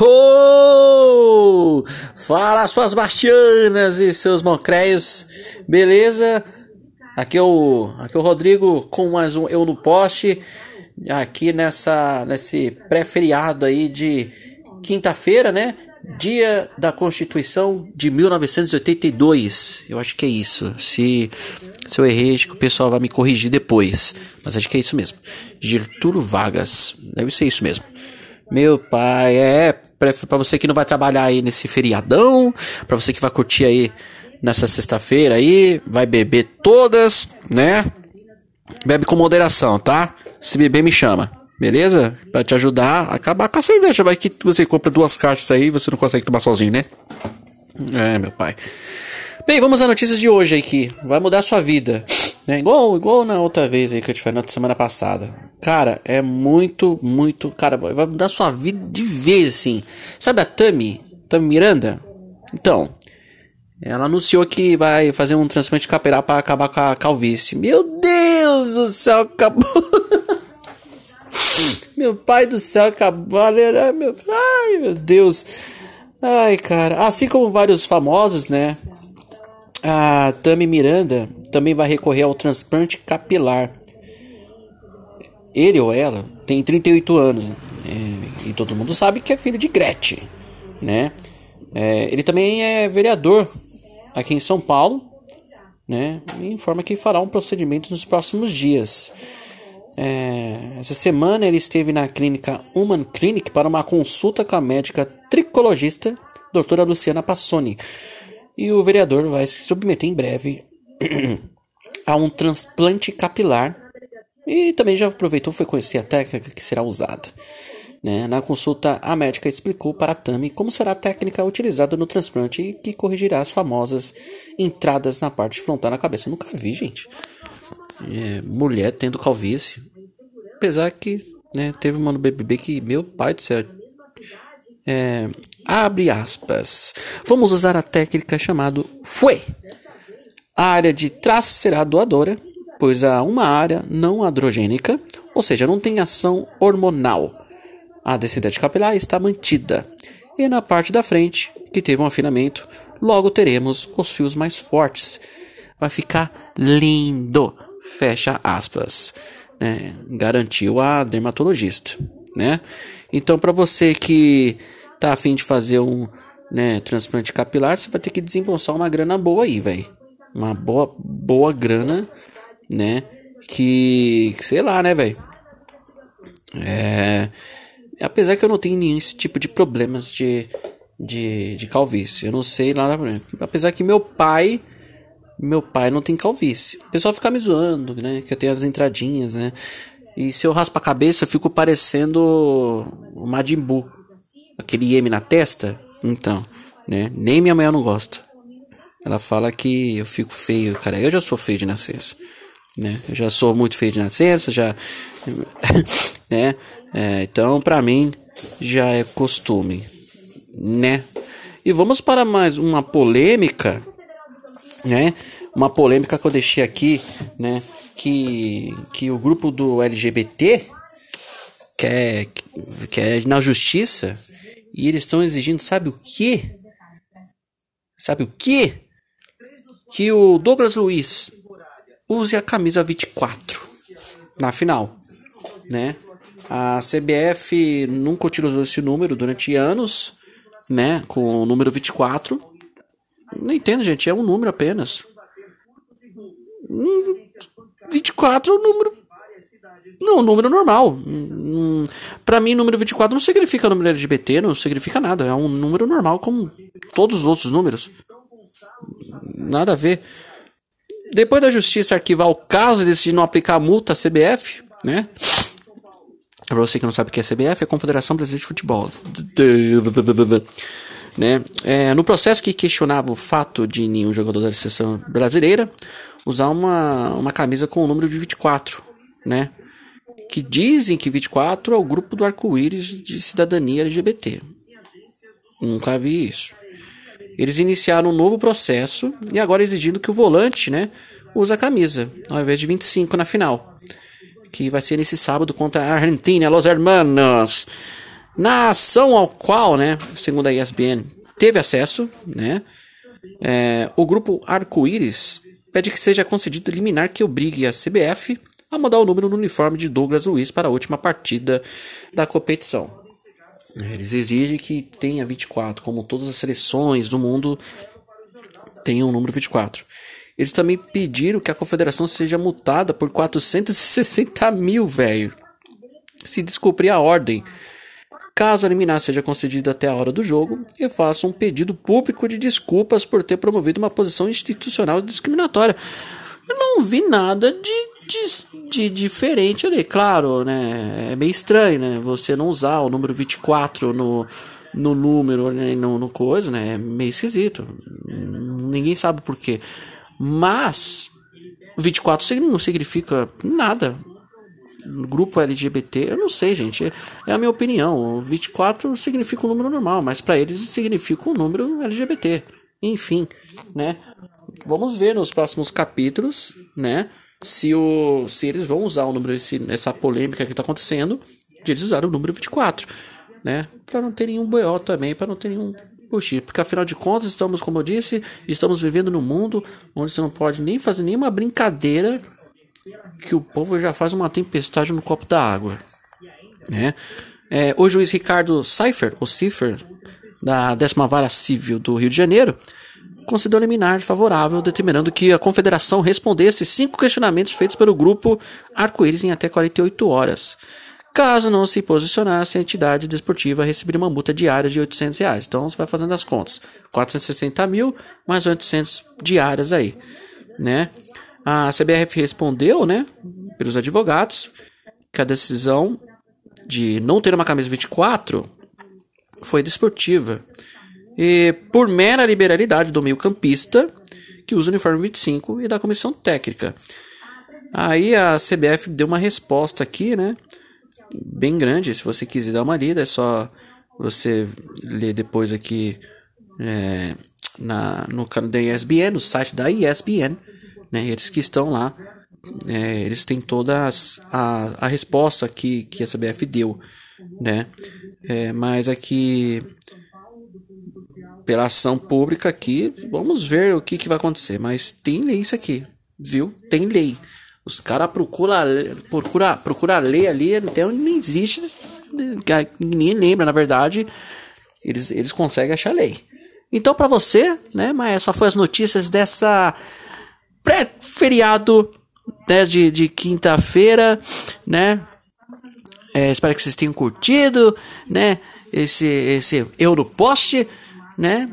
Oh! Fala suas bastianas e seus mocreios, beleza? Aqui é o, aqui é o Rodrigo com mais um Eu no Poste, aqui nessa, nesse pré-feriado aí de quinta-feira, né? Dia da Constituição de 1982. Eu acho que é isso. Se, se eu errei, acho que o pessoal vai me corrigir depois. Mas acho que é isso mesmo. Getúlio Vargas. Deve ser isso mesmo. Meu pai, é para você que não vai trabalhar aí nesse feriadão, para você que vai curtir aí nessa sexta-feira aí, vai beber todas, né? Bebe com moderação, tá? Se beber me chama, beleza? Para te ajudar a acabar com a cerveja, vai que você compra duas caixas aí você não consegue tomar sozinho, né? É, meu pai. Bem, vamos às notícias de hoje aí que vai mudar a sua vida. Né? Igual, igual na outra vez aí que eu te falei na semana passada. Cara, é muito, muito. Cara, vai mudar sua vida de vez, assim. Sabe a Tami? Tami Miranda? Então, ela anunciou que vai fazer um transplante capilar para acabar com a calvície. Meu Deus do céu, acabou. meu pai do céu, acabou. Meu, ai, meu Deus. Ai, cara. Assim como vários famosos, né? A Tami Miranda também vai recorrer ao transplante capilar. Ele ou ela tem 38 anos é, e todo mundo sabe que é filho de Gretchen, né? É, ele também é vereador aqui em São Paulo, né? E informa que fará um procedimento nos próximos dias. É, essa semana ele esteve na clínica Human Clinic para uma consulta com a médica tricologista doutora Luciana Passoni. E o vereador vai se submeter em breve a um transplante capilar. E também já aproveitou foi conhecer a técnica que será usada. Né? Na consulta, a médica explicou para a Tami como será a técnica utilizada no transplante e que corrigirá as famosas entradas na parte frontal na cabeça. Eu nunca vi, gente. É, mulher tendo calvície. Apesar que né, teve uma no BBB que, meu pai do céu. É, abre aspas. Vamos usar a técnica chamada FUE. A área de traço será doadora, pois há uma área não androgênica, ou seja, não tem ação hormonal a densidade capilar está mantida. E na parte da frente, que teve um afinamento, logo teremos os fios mais fortes. Vai ficar lindo. Fecha aspas. Né? Garantiu a dermatologista. Né? Então, para você que tá afim de fazer um né, transplante capilar, você vai ter que desembolsar uma grana boa aí, velho. Uma boa, boa grana, né? Que, sei lá, né, velho? É Apesar que eu não tenho nenhum esse tipo de problemas de, de, de calvície. Eu não sei lá. Apesar que meu pai. Meu pai não tem calvície. O pessoal fica me zoando, né? Que eu tenho as entradinhas, né? E se eu raspo a cabeça, eu fico parecendo o Majin Buu. Aquele M na testa. Então, né? Nem minha mãe não gosta. Ela fala que eu fico feio, cara. Eu já sou feio de nascença, né? Eu já sou muito feio de nascença, já, né? É, então, para mim, já é costume, né? E vamos para mais uma polêmica, né? Uma polêmica que eu deixei aqui, né? Que, que o grupo do LGBT quer, quer na justiça e eles estão exigindo, sabe o que? Sabe o que? Que o Douglas Luiz use a camisa 24 na final, né? A CBF nunca utilizou esse número durante anos, né? Com o número 24. Não entendo, gente, é um número apenas. 24 é um número. Não, número normal. Para mim, número 24 não significa número LGBT, não significa nada. É um número normal, como todos os outros números. Nada a ver. Depois da justiça arquivar o caso e decidir não aplicar multa à CBF, né? Pra você que não sabe o que é CBF, é a Confederação Brasileira de Futebol. Né? É, no processo que questionava o fato de nenhum jogador da seleção brasileira usar uma, uma camisa com o número de 24, né? Que dizem que 24 é o grupo do arco-íris de cidadania LGBT. Nunca vi isso. Eles iniciaram um novo processo e agora exigindo que o volante, né, use a camisa, ao invés de 25 na final que vai ser nesse sábado contra a Argentina, Los Hermanos. Na ação ao qual, né, segundo a ESPN, teve acesso, né, é, o grupo Arco-Íris pede que seja concedido liminar que obrigue a CBF a mudar o número no uniforme de Douglas Luiz para a última partida da competição. Eles exigem que tenha 24, como todas as seleções do mundo tenham o número 24. Eles também pediram que a confederação seja multada por 460 mil, velho. Se descumprir a ordem. Caso a liminar seja concedida até a hora do jogo, eu faço um pedido público de desculpas por ter promovido uma posição institucional discriminatória. Eu não vi nada de, de, de diferente ali. Claro, né? É meio estranho, né? Você não usar o número 24 no, no número, né? no, no coisa, né? É meio esquisito. Ninguém sabe por quê. Mas 24 não significa nada. Grupo LGBT, eu não sei, gente. É a minha opinião. 24 significa um número normal, mas para eles significa um número LGBT. Enfim, né? Vamos ver nos próximos capítulos, né? Se, o, se eles vão usar o número, esse, essa polêmica que está acontecendo, de eles usarem o número 24, né? Para não ter nenhum BO também, para não ter nenhum Puxa, porque afinal de contas, estamos, como eu disse, estamos vivendo num mundo onde você não pode nem fazer nenhuma brincadeira que o povo já faz uma tempestade no copo da água. Né? É, o juiz Ricardo Seifer, ou Cipher, da 10 Vara Civil do Rio de Janeiro, concedeu liminar favorável, determinando que a confederação respondesse cinco questionamentos feitos pelo grupo Arco-Íris em até 48 horas. Caso não se posicionasse, a entidade desportiva receberia uma multa diária de 800 reais. Então você vai fazendo as contas. 460 mil mais 800 diárias aí, né? A CBF respondeu, né, pelos advogados, que a decisão de não ter uma camisa 24 foi desportiva. E por mera liberalidade do meio-campista, que usa o uniforme 25, e da comissão técnica. Aí a CBF deu uma resposta aqui, né? bem grande. Se você quiser dar uma lida, é só você ler depois aqui é, na, no canal da ESPN, no site da ESPN, né? Eles que estão lá, é, eles têm todas a, a resposta que, que a CBF deu, né? É, mas aqui pela ação pública aqui, vamos ver o que, que vai acontecer. Mas tem lei isso aqui, viu? Tem lei. Os caras procura, procura, procura ler ali, até onde não existe, ninguém lembra, na verdade, eles, eles conseguem achar lei. Então, para você, né, mas essas foram as notícias dessa pré-feriado né, de, de quinta-feira, né? É, espero que vocês tenham curtido, né? Esse, esse Europost, né?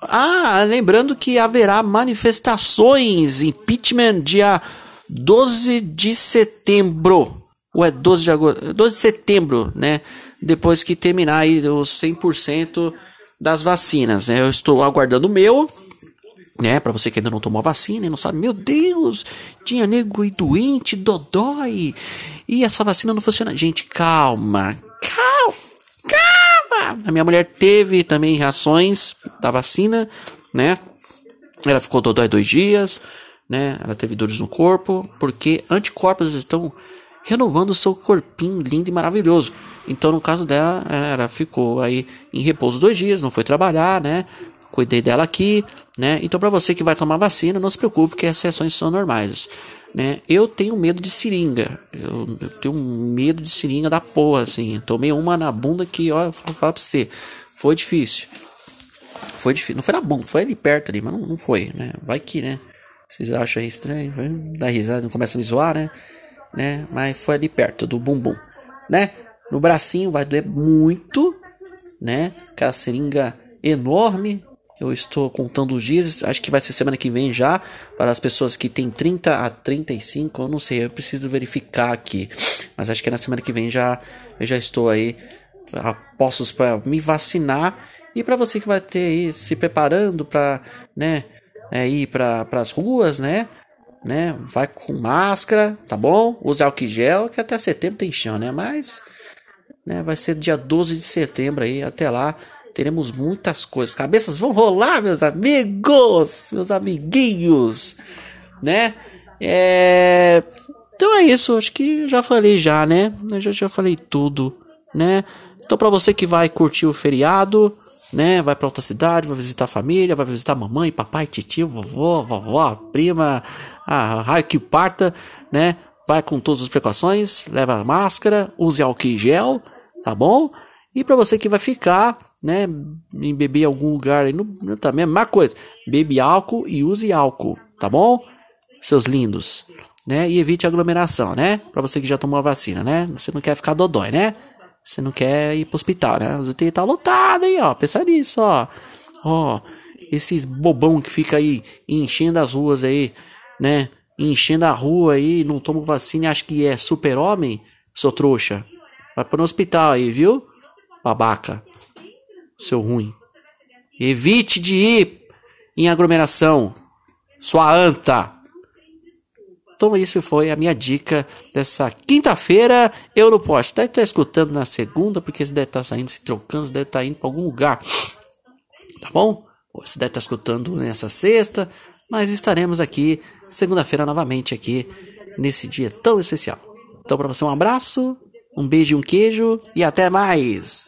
Ah, lembrando que haverá manifestações, impeachment dia 12 de setembro, ou é 12 de agosto, 12 de setembro, né? Depois que terminar aí os 100% das vacinas, né? Eu estou aguardando o meu, né? Para você que ainda não tomou a vacina e não sabe, meu Deus, tinha nego e doente, dodói, e essa vacina não funciona. Gente, calma. A minha mulher teve também reações da vacina, né? Ela ficou dodói dois dias, né? Ela teve dores no corpo, porque anticorpos estão renovando o seu corpinho lindo e maravilhoso. Então, no caso dela, ela ficou aí em repouso dois dias, não foi trabalhar, né? Cuidei dela aqui, né? Então, para você que vai tomar vacina, não se preocupe que as reações são normais, né? Eu tenho medo de seringa, eu, eu tenho medo de seringa da porra, assim. Tomei uma na bunda que, ó, vou falar pra você, foi difícil. Foi difícil, não foi na bunda, foi ali perto ali, mas não, não foi, né? Vai que, né? Vocês acham estranho? Dá risada, não começa a me zoar, né? né? Mas foi ali perto do bumbum, né? No bracinho vai doer muito, né? Aquela seringa enorme. Eu estou contando os dias, acho que vai ser semana que vem já, para as pessoas que têm 30 a 35, eu não sei, eu preciso verificar aqui. Mas acho que na semana que vem já eu já estou aí a postos para me vacinar e para você que vai ter aí se preparando para, né, é, ir para as ruas, né? né? Vai com máscara, tá bom? Use álcool gel, que até setembro tem chão, né? Mas né, vai ser dia 12 de setembro aí, até lá teremos muitas coisas. Cabeças vão rolar, meus amigos, meus amiguinhos, né? É... Então é isso, acho que já falei já, né? Eu já, já falei tudo, né? Então, para você que vai curtir o feriado, né? Vai para outra cidade, vai visitar a família, vai visitar mamãe, papai, tio, vovó, vovó, prima, a raio que parta, né? Vai com todas as precauções, leva a máscara, use álcool em gel, tá bom? E para você que vai ficar, né, em beber em algum lugar aí, no, também a mesma coisa. Bebe álcool e use álcool, tá bom? Seus lindos, né? E evite aglomeração, né? Para você que já tomou a vacina, né? Você não quer ficar dodói, né? Você não quer ir pro hospital, né? Os UTI tá lotado aí, ó. Pensa nisso, ó. Ó, esses bobão que fica aí enchendo as ruas aí, né? Enchendo a rua aí, não toma vacina e acha que é super-homem, seu trouxa. Vai pro hospital aí, viu? Babaca. Seu ruim. Evite de ir em aglomeração. Sua anta. Então isso foi a minha dica dessa quinta-feira. Eu não posso. Deve estar escutando na segunda, porque você deve estar saindo, se trocando, você deve estar indo para algum lugar. Tá bom? Você deve estar escutando nessa sexta, mas estaremos aqui segunda-feira novamente aqui nesse dia tão especial. Então para você um abraço, um beijo e um queijo e até mais.